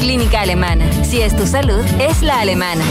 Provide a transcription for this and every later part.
Clínica Alemana. Si es tu salud, es la alemana.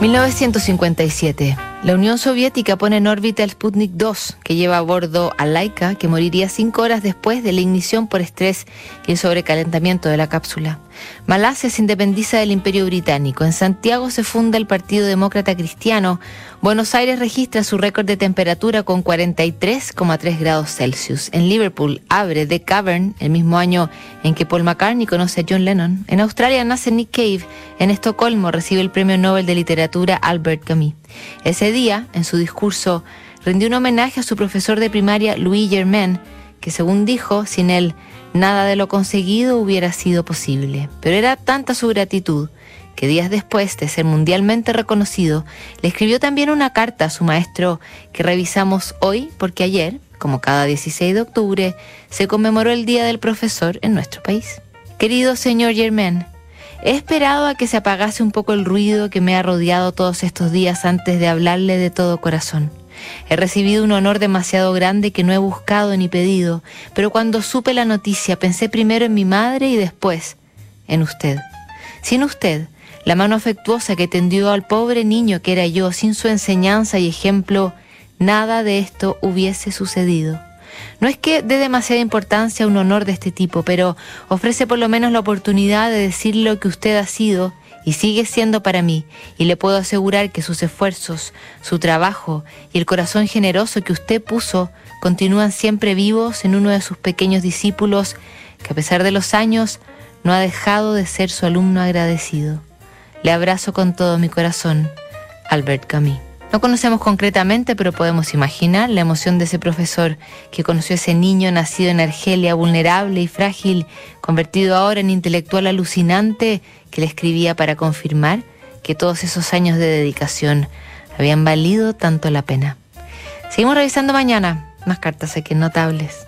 1957. La Unión Soviética pone en órbita el Sputnik 2, que lleva a bordo a Laika, que moriría cinco horas después de la ignición por estrés y el sobrecalentamiento de la cápsula. Malasia se independiza del Imperio Británico. En Santiago se funda el Partido Demócrata Cristiano. Buenos Aires registra su récord de temperatura con 43,3 grados Celsius. En Liverpool abre The Cavern, el mismo año en que Paul McCartney conoce a John Lennon. En Australia nace Nick Cave. En Estocolmo recibe el Premio Nobel de Literatura Albert Camus. Ese en su discurso, rindió un homenaje a su profesor de primaria Louis Germain, que según dijo, sin él nada de lo conseguido hubiera sido posible. Pero era tanta su gratitud que días después de ser mundialmente reconocido, le escribió también una carta a su maestro que revisamos hoy porque ayer, como cada 16 de octubre, se conmemoró el Día del Profesor en nuestro país. Querido señor Germain, He esperado a que se apagase un poco el ruido que me ha rodeado todos estos días antes de hablarle de todo corazón. He recibido un honor demasiado grande que no he buscado ni pedido, pero cuando supe la noticia pensé primero en mi madre y después en usted. Sin usted, la mano afectuosa que tendió al pobre niño que era yo, sin su enseñanza y ejemplo, nada de esto hubiese sucedido. No es que dé demasiada importancia a un honor de este tipo, pero ofrece por lo menos la oportunidad de decir lo que usted ha sido y sigue siendo para mí, y le puedo asegurar que sus esfuerzos, su trabajo y el corazón generoso que usted puso continúan siempre vivos en uno de sus pequeños discípulos que a pesar de los años no ha dejado de ser su alumno agradecido. Le abrazo con todo mi corazón, Albert Camus. No conocemos concretamente, pero podemos imaginar la emoción de ese profesor que conoció a ese niño nacido en Argelia, vulnerable y frágil, convertido ahora en intelectual alucinante, que le escribía para confirmar que todos esos años de dedicación habían valido tanto la pena. Seguimos revisando mañana más cartas aquí Notables.